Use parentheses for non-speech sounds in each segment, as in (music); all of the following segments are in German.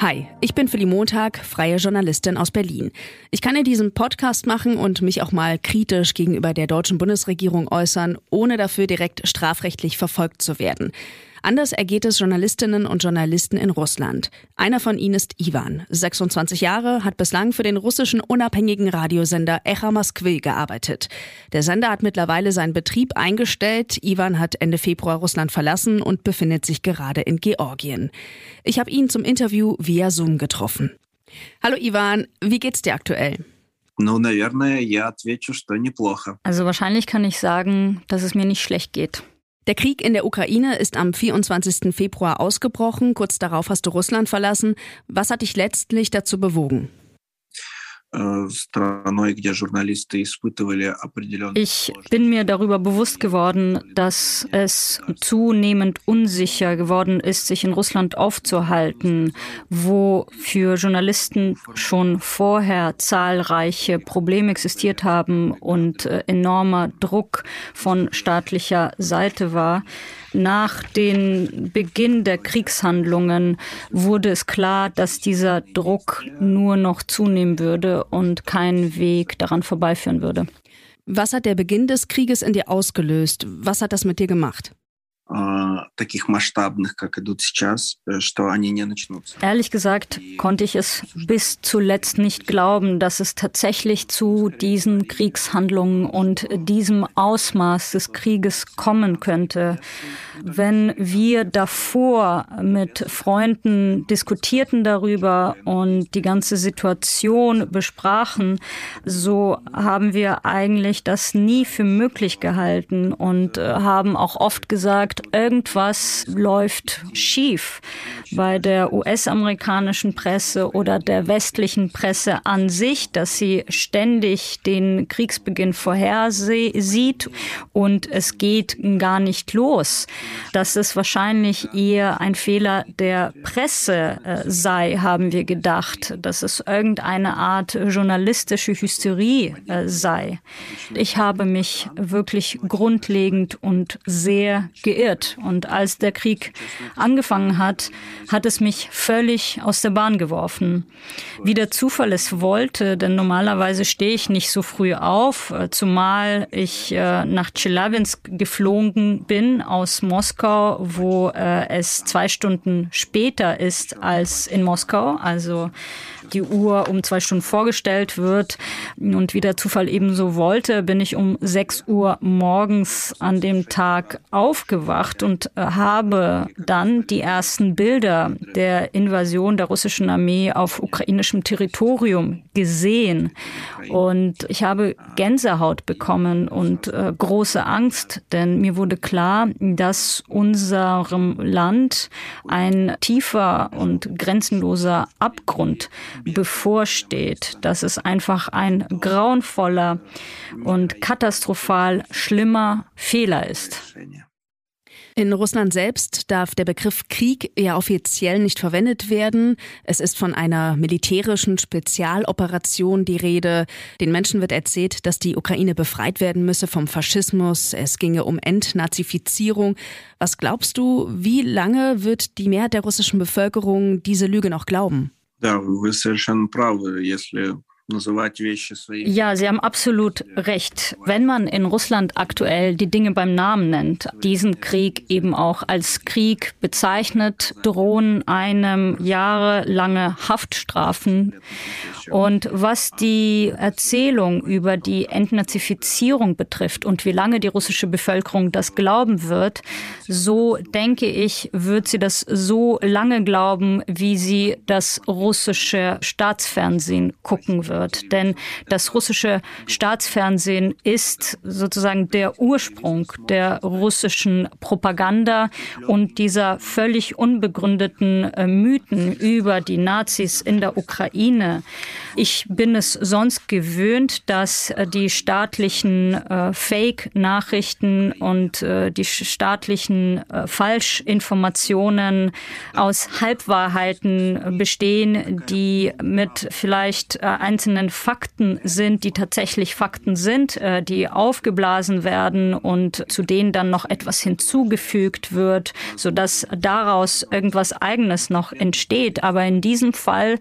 Hi, ich bin Philly Montag, freie Journalistin aus Berlin. Ich kann in diesem Podcast machen und mich auch mal kritisch gegenüber der deutschen Bundesregierung äußern, ohne dafür direkt strafrechtlich verfolgt zu werden. Anders ergeht es Journalistinnen und Journalisten in Russland. Einer von ihnen ist Ivan, 26 Jahre, hat bislang für den russischen unabhängigen Radiosender Echa Moskwy gearbeitet. Der Sender hat mittlerweile seinen Betrieb eingestellt. Ivan hat Ende Februar Russland verlassen und befindet sich gerade in Georgien. Ich habe ihn zum Interview via Zoom getroffen. Hallo Ivan, wie geht's dir aktuell? Also wahrscheinlich kann ich sagen, dass es mir nicht schlecht geht. Der Krieg in der Ukraine ist am 24. Februar ausgebrochen. Kurz darauf hast du Russland verlassen. Was hat dich letztlich dazu bewogen? Ich bin mir darüber bewusst geworden, dass es zunehmend unsicher geworden ist, sich in Russland aufzuhalten, wo für Journalisten schon vorher zahlreiche Probleme existiert haben und äh, enormer Druck von staatlicher Seite war. Nach dem Beginn der Kriegshandlungen wurde es klar, dass dieser Druck nur noch zunehmen würde und keinen Weg daran vorbeiführen würde. Was hat der Beginn des Krieges in dir ausgelöst? Was hat das mit dir gemacht? таких масштабных, как идут сейчас, что они не начнутся. Ehrlich gesagt konnte ich es bis zuletzt nicht glauben, dass es tatsächlich zu diesen Kriegshandlungen und diesem Ausmaß des Krieges kommen könnte. Wenn wir davor mit Freunden diskutierten darüber und die ganze Situation besprachen, so haben wir eigentlich das nie für möglich gehalten und haben auch oft gesagt, gesagt, irgendwas läuft schief bei der US-amerikanischen Presse oder der westlichen Presse an sich, dass sie ständig den Kriegsbeginn vorhersieht und es geht gar nicht los. Dass es wahrscheinlich eher ein Fehler der Presse äh, sei, haben wir gedacht, dass es irgendeine Art journalistische Hysterie äh, sei. Ich habe mich wirklich grundlegend und sehr geirrt verirrt. Und als der Krieg angefangen hat, hat es mich völlig aus der Bahn geworfen. Wie der Zufall es wollte, denn normalerweise stehe ich nicht so früh auf, äh, zumal ich äh, nach Tscheljabinsk geflogen bin aus Moskau, wo äh, es zwei Stunden später ist als in Moskau. Also die Uhr um zwei Stunden vorgestellt wird. Und wie der Zufall ebenso wollte, bin ich um sechs Uhr morgens an dem Tag aufgewacht und äh, habe dann die ersten Bilder der Invasion der russischen Armee auf ukrainischem Territorium gesehen. Und ich habe Gänsehaut bekommen und äh, große Angst, denn mir wurde klar, dass unserem Land ein tiefer und grenzenloser Abgrund bevorsteht, dass es einfach ein grauenvoller und katastrophal schlimmer Fehler ist. In Russland selbst darf der Begriff Krieg ja offiziell nicht verwendet werden. Es ist von einer militärischen Spezialoperation die Rede. Den Menschen wird erzählt, dass die Ukraine befreit werden müsse vom Faschismus. Es ginge um Entnazifizierung. Was glaubst du, wie lange wird die Mehrheit der russischen Bevölkerung diese Lüge noch glauben? Да, вы совершенно правы. Если ja, Sie haben absolut recht. Wenn man in Russland aktuell die Dinge beim Namen nennt, diesen Krieg eben auch als Krieg bezeichnet, drohen einem jahrelange Haftstrafen. Und was die Erzählung über die Entnazifizierung betrifft und wie lange die russische Bevölkerung das glauben wird, so denke ich, wird sie das so lange glauben, wie sie das russische Staatsfernsehen gucken wird wird. Denn das russische Staatsfernsehen ist sozusagen der Ursprung der russischen Propaganda und dieser völlig unbegründeten äh, Mythen über die Nazis in der Ukraine. Ich bin es sonst gewöhnt, dass äh, die staatlichen äh, Fake-Nachrichten und die staatlichen Falschinformationen aus Halbwahrheiten bestehen, die mit vielleicht äh, einzelnen Fakten sind, die tatsächlich Fakten sind, äh, die aufgeblasen werden und zu denen dann noch etwas hinzugefügt wird, sodass daraus irgendwas Eigenes noch entsteht. Aber in diesem Fall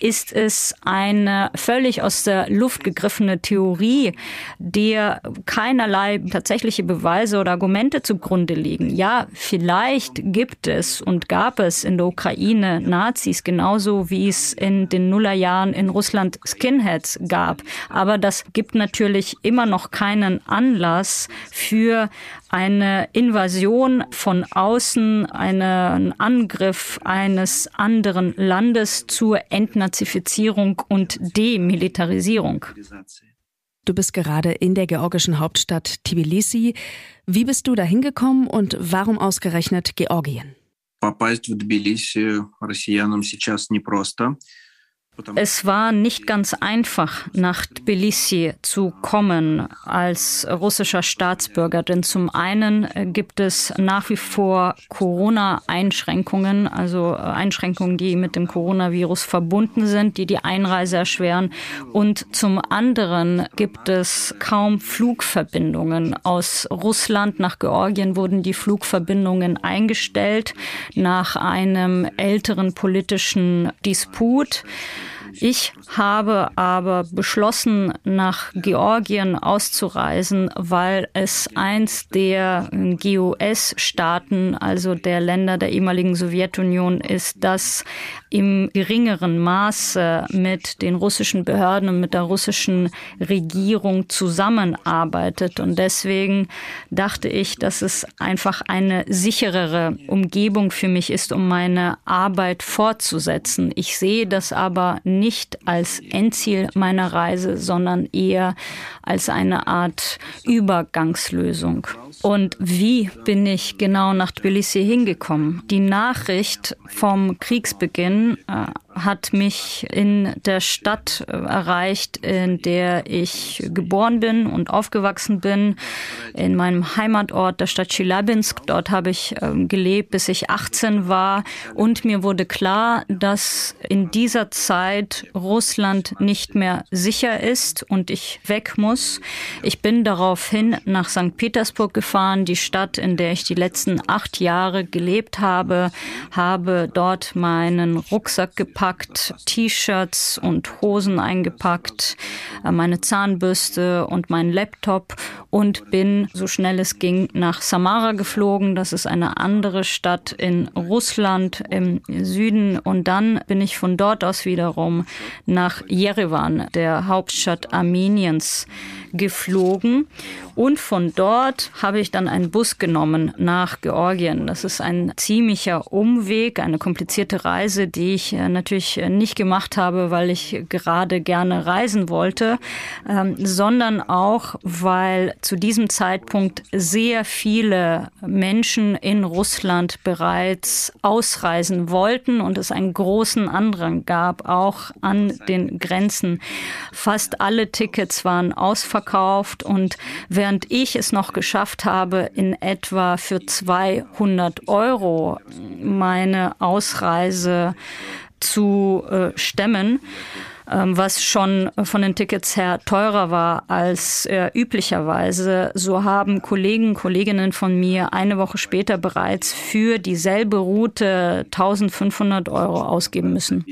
ist es ein eine völlig aus der Luft gegriffene Theorie, der keinerlei tatsächliche Beweise oder Argumente zugrunde liegen. Ja, vielleicht gibt es und gab es in der Ukraine Nazis genauso wie es in den Nullerjahren in Russland Skinheads gab. Aber das gibt natürlich immer noch keinen Anlass für eine Invasion von außen, einen Angriff eines anderen Landes zur Entnazifizierung und Demilitarisierung. Du bist gerade in der georgischen Hauptstadt Tbilisi. Wie bist du da hingekommen und warum ausgerechnet Georgien? Попасть в Тбилиси россиянам сейчас непросто. Es war nicht ganz einfach, nach Tbilisi zu kommen als russischer Staatsbürger, denn zum einen gibt es nach wie vor Corona-Einschränkungen, also Einschränkungen, die mit dem Coronavirus verbunden sind, die die Einreise erschweren. Und zum anderen gibt es kaum Flugverbindungen. Aus Russland nach Georgien wurden die Flugverbindungen eingestellt nach einem älteren politischen Disput. Ich habe aber beschlossen, nach Georgien auszureisen, weil es eins der GOS-Staaten, also der Länder der ehemaligen Sowjetunion ist, das im geringeren Maße mit den russischen Behörden und mit der russischen Regierung zusammenarbeitet. Und deswegen dachte ich, dass es einfach eine sicherere Umgebung für mich ist, um meine Arbeit fortzusetzen. Ich sehe das aber nicht als Endziel meiner Reise, sondern eher als eine Art Übergangslösung. Und wie bin ich genau nach Tbilisi hingekommen? Die Nachricht vom Kriegsbeginn äh, hat mich in der Stadt erreicht, in der ich geboren bin und aufgewachsen bin, in meinem Heimatort, der Stadt Chilabinsk. Dort habe ich ähm, gelebt, bis ich 18 war. Und mir wurde klar, dass in dieser Zeit Russland nicht mehr sicher ist und ich weg muss. Ich bin daraufhin nach St. Petersburg gefahren, die Stadt, in der ich die letzten acht Jahre gelebt habe, habe dort meinen Rucksack gepackt eingepackt, T-Shirts und Hosen eingepackt, äh, meine Zahnbürste und meinen Laptop und bin so schnell es ging nach Samara geflogen. Das ist eine andere Stadt in Russland im Süden. Und dann bin ich von dort aus wiederum nach Jerewan, der Hauptstadt Armeniens, geflogen. Und von dort habe ich dann einen Bus genommen nach Georgien. Das ist ein ziemlicher Umweg, eine komplizierte Reise, die ich äh, natürlich äh, nicht gemacht habe, weil ich gerade gerne reisen wollte, ähm, sondern auch, weil zu diesem Zeitpunkt sehr viele Menschen in Russland bereits ausreisen wollten und es einen großen Andrang gab, auch an den Grenzen. Fast alle Tickets waren ausverkauft und während ich es noch geschafft habe, in etwa für 200 Euro meine Ausreise zu äh, stemmen, ähm, was schon von den Tickets her teurer war als äh, üblicherweise. So haben Kollegen, Kolleginnen von mir eine Woche später bereits für dieselbe Route 1500 Euro ausgeben müssen.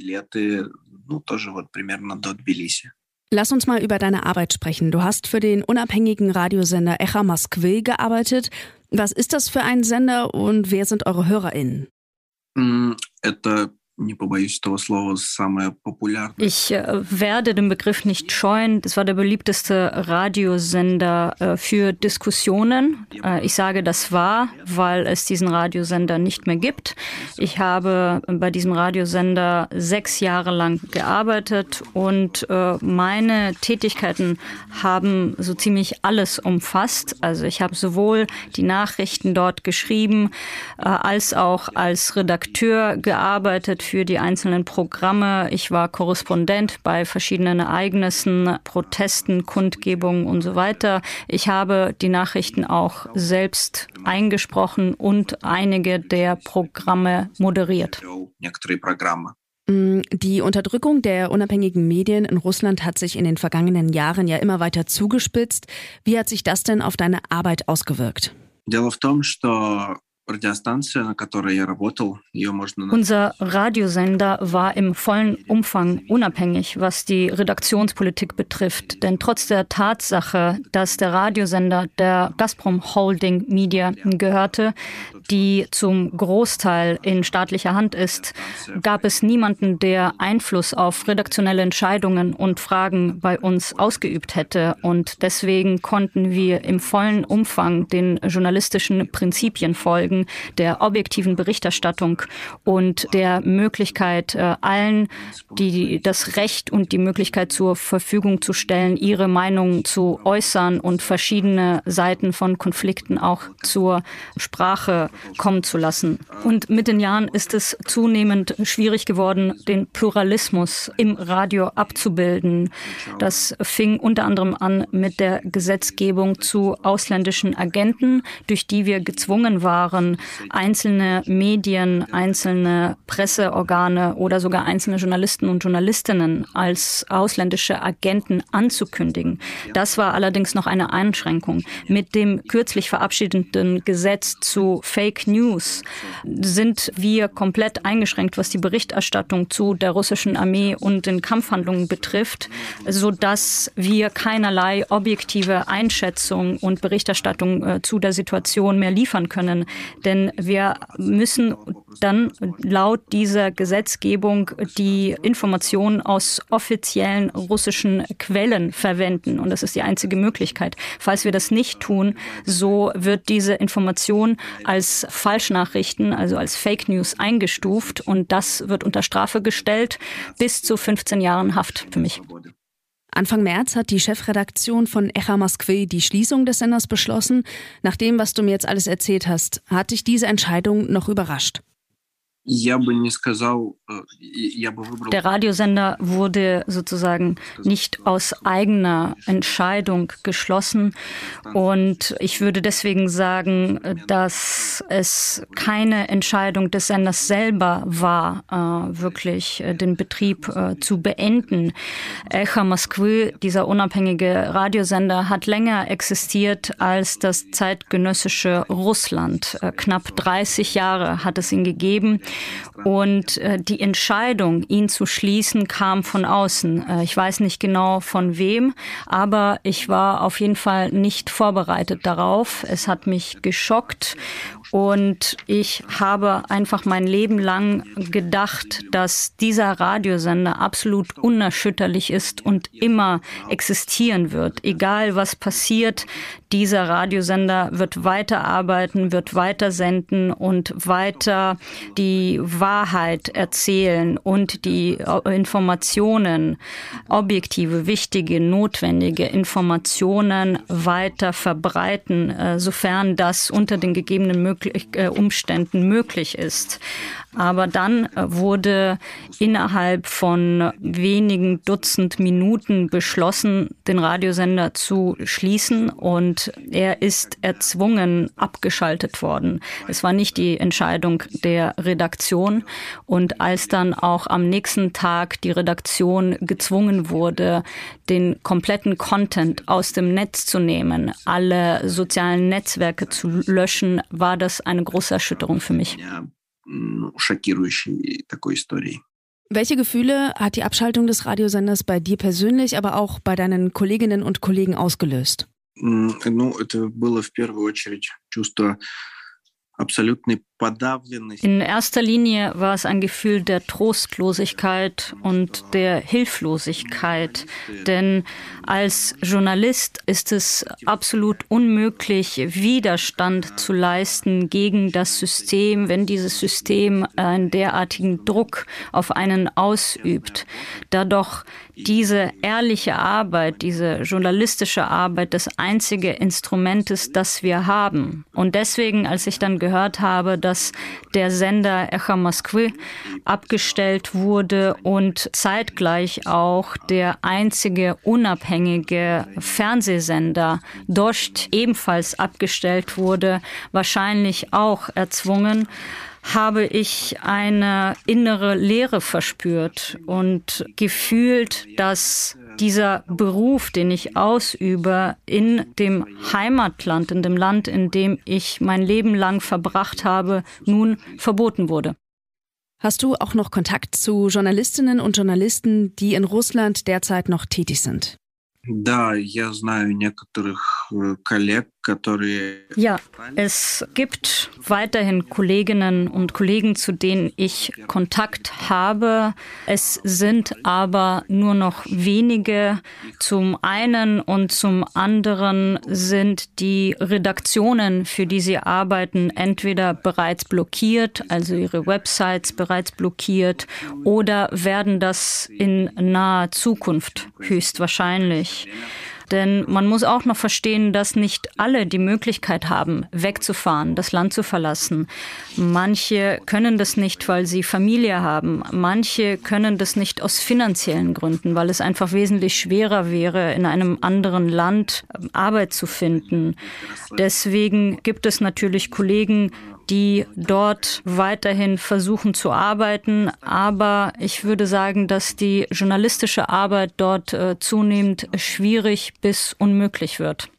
Lass uns mal über deine Arbeit sprechen. Du hast für den unabhängigen Radiosender Echa Moskwy gearbeitet. Was ist das für ein Sender und wer sind eure HörerInnen? Это Ich äh, werde den Begriff nicht scheuen. Das war der beliebteste Radiosender äh, für Diskussionen. Äh, ich sage das war, weil es diesen Radiosender nicht mehr gibt. Ich habe bei diesem Radiosender sechs Jahre lang gearbeitet und meine Tätigkeiten haben so ziemlich alles umfasst. Also ich habe sowohl die Nachrichten dort geschrieben, als auch als Redakteur gearbeitet für die einzelnen Programme. Ich war Korrespondent bei verschiedenen Ereignissen, Protesten, Kundgebungen und so weiter. Ich habe die Nachrichten auch selbst eingesprochen und einige der Programme moderiert. Mm, die Unterdrückung der unabhängigen Medien in Russland hat sich in den vergangenen Jahren ja immer weiter zugespitzt. Wie hat sich das denn auf deine Arbeit ausgewirkt? Дело в том, что Unser Radiosender war im vollen Umfang unabhängig, was die Redaktionspolitik betrifft. Denn trotz der Tatsache, dass der Radiosender der Gazprom Holding Media gehörte, die zum Großteil in staatlicher Hand ist, gab es niemanden, der Einfluss auf redaktionelle Entscheidungen und Fragen bei uns ausgeübt hätte. Und deswegen konnten wir im vollen Umfang den journalistischen Prinzipien folgen der objektiven Berichterstattung und der Möglichkeit, äh, allen die das Recht und die Möglichkeit zur Verfügung zu stellen, ihre Meinung zu äußern und verschiedene Seiten von Konflikten auch zur Sprache kommen zu lassen. Und mit den Jahren ist es zunehmend schwierig geworden, den Pluralismus im Radio abzubilden. Das fing unter anderem an mit der Gesetzgebung zu ausländischen Agenten, durch die wir gezwungen waren, einzelne Medien, einzelne Presseorgane oder sogar einzelne Journalisten und Journalistinnen als ausländische Agenten anzukündigen. Das war allerdings noch eine Einschränkung. Mit dem kürzlich verabschiedeten Gesetz zu News sind wir komplett eingeschränkt, was die Berichterstattung zu der russischen Armee und den Kampfhandlungen betrifft, so dass wir keinerlei objektive Einschätzung und Berichterstattung äh, zu der Situation mehr liefern können. Denn wir müssen dann laut dieser Gesetzgebung die Informationen aus offiziellen russischen Quellen verwenden. Und das ist die einzige Möglichkeit. Falls wir das nicht tun, so wird diese Information als Falschnachrichten, also als Fake News eingestuft. Und das wird unter Strafe gestellt bis zu 15 Jahren Haft für mich. Anfang März hat die Chefredaktion von Echa Moskwy die Schließung des Senders beschlossen. Nach dem, was du mir jetzt alles erzählt hast, hat dich diese Entscheidung noch überrascht? Э, Der Radiosender wurde sozusagen nicht aus eigener Entscheidung geschlossen. Und ich würde deswegen sagen, dass es keine Entscheidung des Senders selber war, äh, wirklich äh, den Betrieb äh, zu beenden. Echa Moskwy, dieser unabhängige Radiosender, hat länger existiert als das zeitgenössische Russland. Knapp 30 Jahre hat es ihn gegeben. Und äh, die Entscheidung, ihn zu schließen, kam von außen. Äh, ich weiß nicht genau von wem, aber ich war auf jeden Fall nicht vorbereitet darauf. Es hat mich geschockt und ich habe einfach mein Leben lang gedacht, dass dieser Radiosender absolut unerschütterlich ist und immer existieren wird. Egal was passiert, dieser Radiosender wird weiterarbeiten, wird weiter senden und weiter die Wahrheit erzählen und die Informationen, objektive, wichtige, notwendige Informationen weiter verbreiten, äh, sofern das unter den gegebenen möglich äh, Umständen möglich ist. Aber dann äh, wurde innerhalb von wenigen Dutzend Minuten beschlossen, den Radiosender zu schließen und er ist erzwungen abgeschaltet worden. Es war nicht die Entscheidung der Redaktion und als dann auch am nächsten Tag die Redaktion gezwungen wurde, den kompletten Content aus dem Netz zu nehmen, alle sozialen Netzwerke zu löschen, war das eine große Erschütterung für mich шокирующей такой историей. Welche Gefühle hat die Abschaltung des Radiosenders bei dir persönlich, aber auch bei deinen Kolleginnen und Kollegen ausgelöst? Ну, это было в первую очередь чувство in erster Linie war es ein Gefühl der Trostlosigkeit und der Hilflosigkeit, denn als Journalist ist es absolut unmöglich, Widerstand zu leisten gegen das System, wenn dieses System einen derartigen Druck auf einen ausübt, da doch diese ehrliche Arbeit, diese journalistische Arbeit das einzige Instrument ist, das wir haben. Und deswegen, als ich dann gehört habe, dass der Sender Echa Moskwy abgestellt wurde und zeitgleich auch der einzige unabhängige Fernsehsender Dost ebenfalls abgestellt wurde, wahrscheinlich auch erzwungen, habe ich eine innere Leere verspürt und gefühlt, dass dieser Beruf, den ich ausübe, in dem Heimatland, in dem Land, in dem ich mein Leben lang verbracht habe, nun verboten wurde. Hast du auch noch Kontakt zu Journalistinnen und Journalisten, die in Russland derzeit noch tätig sind? Ja, ich kenne ja, es gibt weiterhin Kolleginnen und Kollegen, zu denen ich Kontakt habe. Es sind aber nur noch wenige. Zum einen und zum anderen sind die Redaktionen, für die sie arbeiten, entweder bereits blockiert, also ihre Websites bereits blockiert, oder werden das in naher Zukunft höchstwahrscheinlich. Denn man muss auch noch verstehen, dass nicht alle die Möglichkeit haben, wegzufahren, das Land zu verlassen. Manche können das nicht, weil sie Familie haben. Manche können das nicht aus finanziellen Gründen, weil es einfach wesentlich schwerer wäre, in einem anderen Land Arbeit zu finden. Deswegen gibt es natürlich Kollegen, die dort weiterhin versuchen zu arbeiten. Aber ich würde sagen, dass die journalistische Arbeit dort äh, zunehmend schwierig bis unmöglich wird.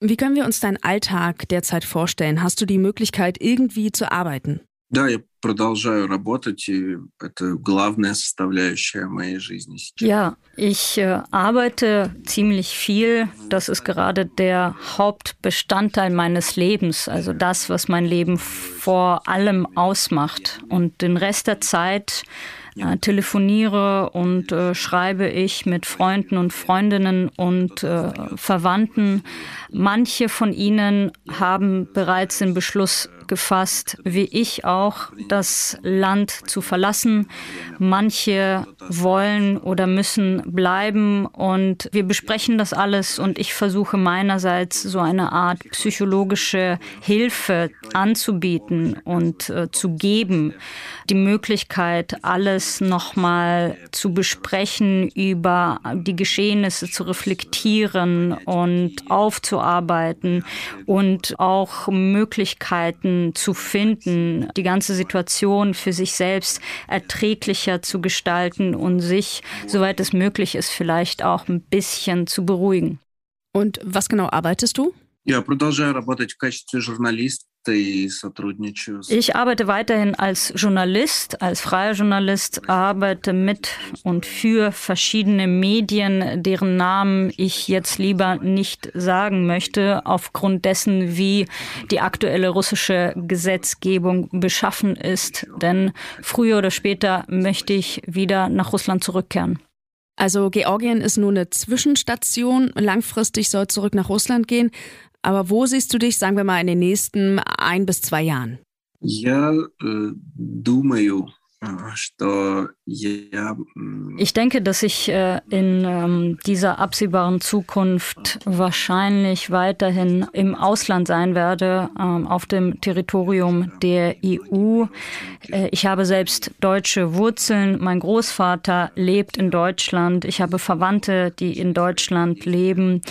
Wie können wir uns deinen Alltag derzeit vorstellen? Hast du die Möglichkeit, irgendwie zu arbeiten? Да, я продолжаю работать, и это главная составляющая моей жизни сейчас. Ja, ich äh, arbeite ziemlich viel. Das ist gerade der Hauptbestandteil meines Lebens, also das, was mein Leben vor allem ausmacht. Und den Rest der Zeit äh, telefoniere und äh, schreibe ich mit Freunden und Freundinnen und äh, Verwandten. Manche von ihnen haben bereits den Beschluss gefasst, wie ich auch, das Land zu verlassen. Manche wollen oder müssen bleiben und wir besprechen das alles und ich versuche meinerseits so eine Art psychologische Hilfe anzubieten und äh, zu geben, die Möglichkeit, alles nochmal zu besprechen, über die Geschehnisse zu reflektieren und aufzuarbeiten und auch Möglichkeiten zu finden, die ganze Situation für sich selbst erträglicher zu gestalten und sich, soweit es möglich ist, vielleicht auch ein bisschen zu beruhigen. Und was genau arbeitest du? Я продолжаю работать в качестве журналиста ich arbeite weiterhin als Journalist, als freier Journalist, arbeite mit und für verschiedene Medien, deren Namen ich jetzt lieber nicht sagen möchte, aufgrund dessen, wie die aktuelle russische Gesetzgebung beschaffen ist. Denn früher oder später möchte ich wieder nach Russland zurückkehren. Also Georgien ist nur eine Zwischenstation. Langfristig soll zurück nach Russland gehen. Aber wo siehst du dich, sagen wir mal, in den nächsten ein bis zwei Jahren? Я äh, думаю, ich denke, dass ich äh, in ähm, dieser absehbaren Zukunft wahrscheinlich weiterhin im Ausland sein werde, ähm, auf dem Territorium der EU. Äh, ich habe selbst deutsche Wurzeln. Mein Großvater lebt in Deutschland. Ich habe Verwandte, die in Deutschland leben.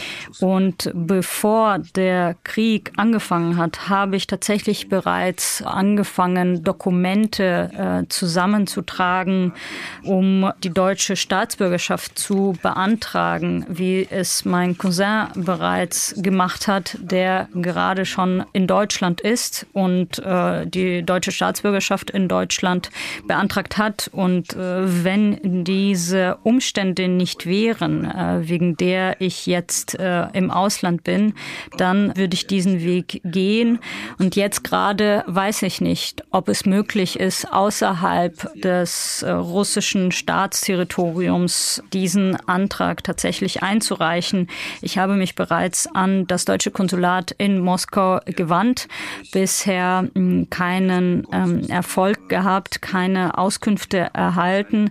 Und bevor der Krieg angefangen hat, habe ich tatsächlich bereits angefangen, Dokumente äh, zusammenzutragen, um die deutsche Staatsbürgerschaft zu beantragen, wie es mein Cousin bereits gemacht hat, der gerade schon in Deutschland ist und äh, die deutsche Staatsbürgerschaft in Deutschland beantragt hat. Und äh, wenn diese Umstände nicht wären, äh, wegen der ich jetzt äh, im Ausland bin, dann würde ich diesen Weg gehen. Und jetzt gerade weiß ich nicht, ob es möglich ist, außerhalb des äh, russischen Staatsterritoriums diesen Antrag tatsächlich einzureichen. Ich habe mich bereits an das deutsche Konsulat in Moskau gewandt, bisher hm, keinen ähm, Erfolg gehabt, keine Auskünfte erhalten.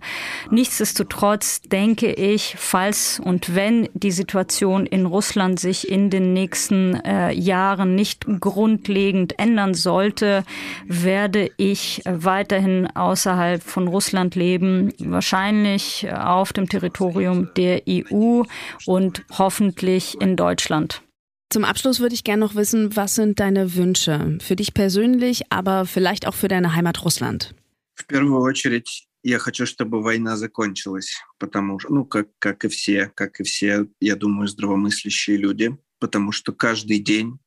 Nichtsdestotrotz denke ich, falls und wenn die Situation in Russland sich in den nächsten äh, Jahren nicht grundlegend ändern sollte, werde ich weiterhin außerhalb von Russland leben, wahrscheinlich auf dem Territorium der EU und hoffentlich in Deutschland. Zum Abschluss würde ich gerne noch wissen, was sind deine Wünsche für dich persönlich, aber vielleicht auch für deine Heimat Russland? В первую очередь я хочу, чтобы война закончилась, потому что, ну, как, как и все, как и все, я думаю, здравомыслящие люди, потому что каждый день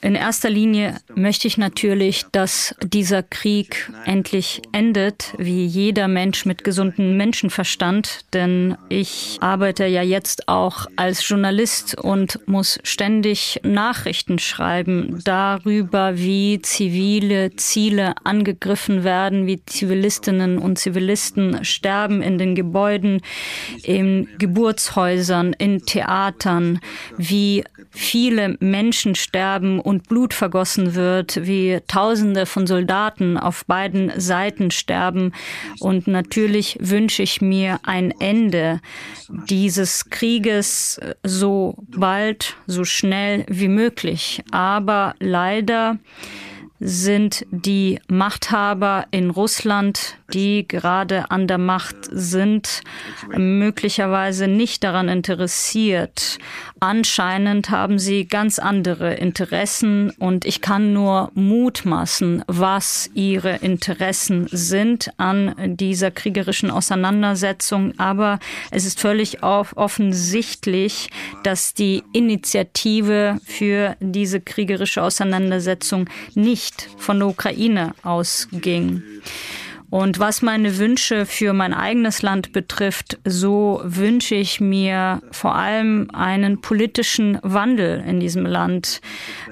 in erster Linie möchte ich natürlich, dass dieser Krieg endlich endet, wie jeder Mensch mit gesundem Menschenverstand, denn ich arbeite ja jetzt auch als Journalist und muss ständig Nachrichten schreiben darüber, wie zivile Ziele angegriffen werden, wie Zivilistinnen und Zivilisten sterben in den Gebäuden, in Geburtshäusern, in Theatern, wie viele Menschen sterben und Blut vergossen wird, wie Tausende von Soldaten auf beiden Seiten sterben. Und natürlich wünsche ich mir ein Ende dieses Krieges so bald, so schnell wie möglich. Aber leider sind die Machthaber in Russland, die gerade an der Macht sind, möglicherweise nicht daran interessiert, Anscheinend haben sie ganz andere Interessen und ich kann nur mutmaßen, was ihre Interessen sind an dieser kriegerischen Auseinandersetzung. Aber es ist völlig offensichtlich, dass die Initiative für diese kriegerische Auseinandersetzung nicht von der Ukraine ausging. Und was meine Wünsche für mein eigenes Land betrifft, so wünsche ich mir vor allem einen politischen Wandel in diesem Land,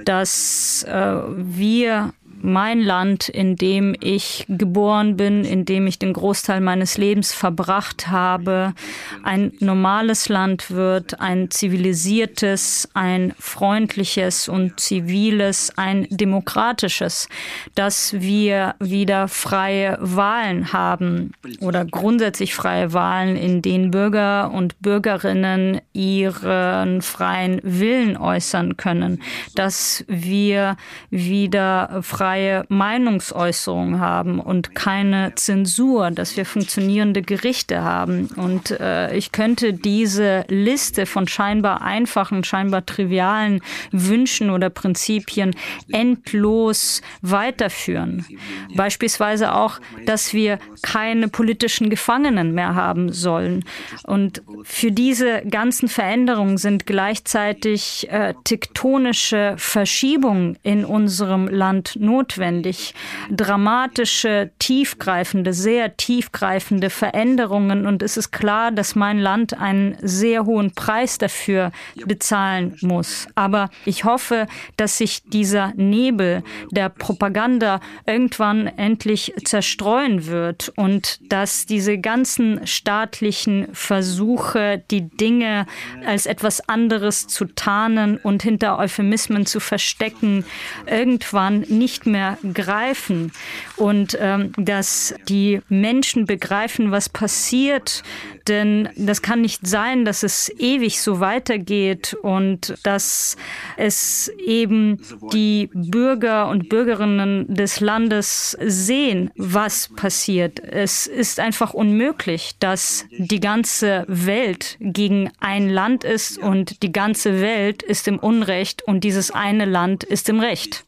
dass äh, wir mein Land, in dem ich geboren bin, in dem ich den Großteil meines Lebens verbracht habe, ein normales Land wird, ein zivilisiertes, ein freundliches und ziviles, ein demokratisches, dass wir wieder freie Wahlen haben oder grundsätzlich freie Wahlen, in denen Bürger und Bürgerinnen ihren freien Willen äußern können, dass wir wieder freie freie Meinungsäußerung haben und keine Zensur, dass wir funktionierende Gerichte haben. Und äh, ich könnte diese Liste von scheinbar einfachen, scheinbar trivialen Wünschen oder Prinzipien endlos weiterführen. Beispielsweise auch, dass wir keine politischen Gefangenen mehr haben sollen. Und für diese ganzen Veränderungen sind gleichzeitig äh, tektonische Verschiebungen in unserem Land notwendig notwendig. Dramatische, tiefgreifende, sehr tiefgreifende Veränderungen. Und es ist klar, dass mein Land einen sehr hohen Preis dafür bezahlen muss. Aber ich hoffe, dass sich dieser Nebel der Propaganda irgendwann endlich zerstreuen wird und dass diese ganzen staatlichen Versuche, die Dinge als etwas anderes zu tarnen und hinter Euphemismen zu verstecken, irgendwann nicht mehr greifen und ähm, dass die Menschen begreifen, was passiert. Denn das kann nicht sein, dass es ewig so weitergeht und dass es eben die Bürger und Bürgerinnen des Landes sehen, was passiert. Es ist einfach unmöglich, dass die ganze Welt gegen ein Land ist und die ganze Welt ist im Unrecht und dieses eine Land ist im Recht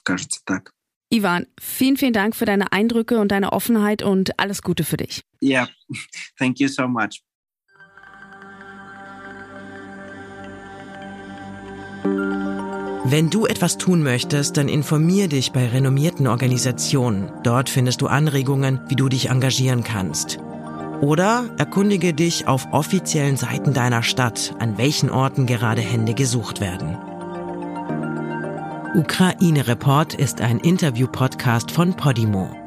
одна страна права. Мне кажется так. Ivan, vielen, vielen Dank für deine Eindrücke und deine Offenheit und alles Gute für dich. Yeah, (laughs) thank you so much. Wenn du etwas tun möchtest, dann informier dich bei renommierten Organisationen. Dort findest du Anregungen, wie du dich engagieren kannst. Oder erkundige dich auf offiziellen Seiten deiner Stadt, an welchen Orten gerade Hände gesucht werden. Ukraine Report ist ein Interview-Podcast von Podimo.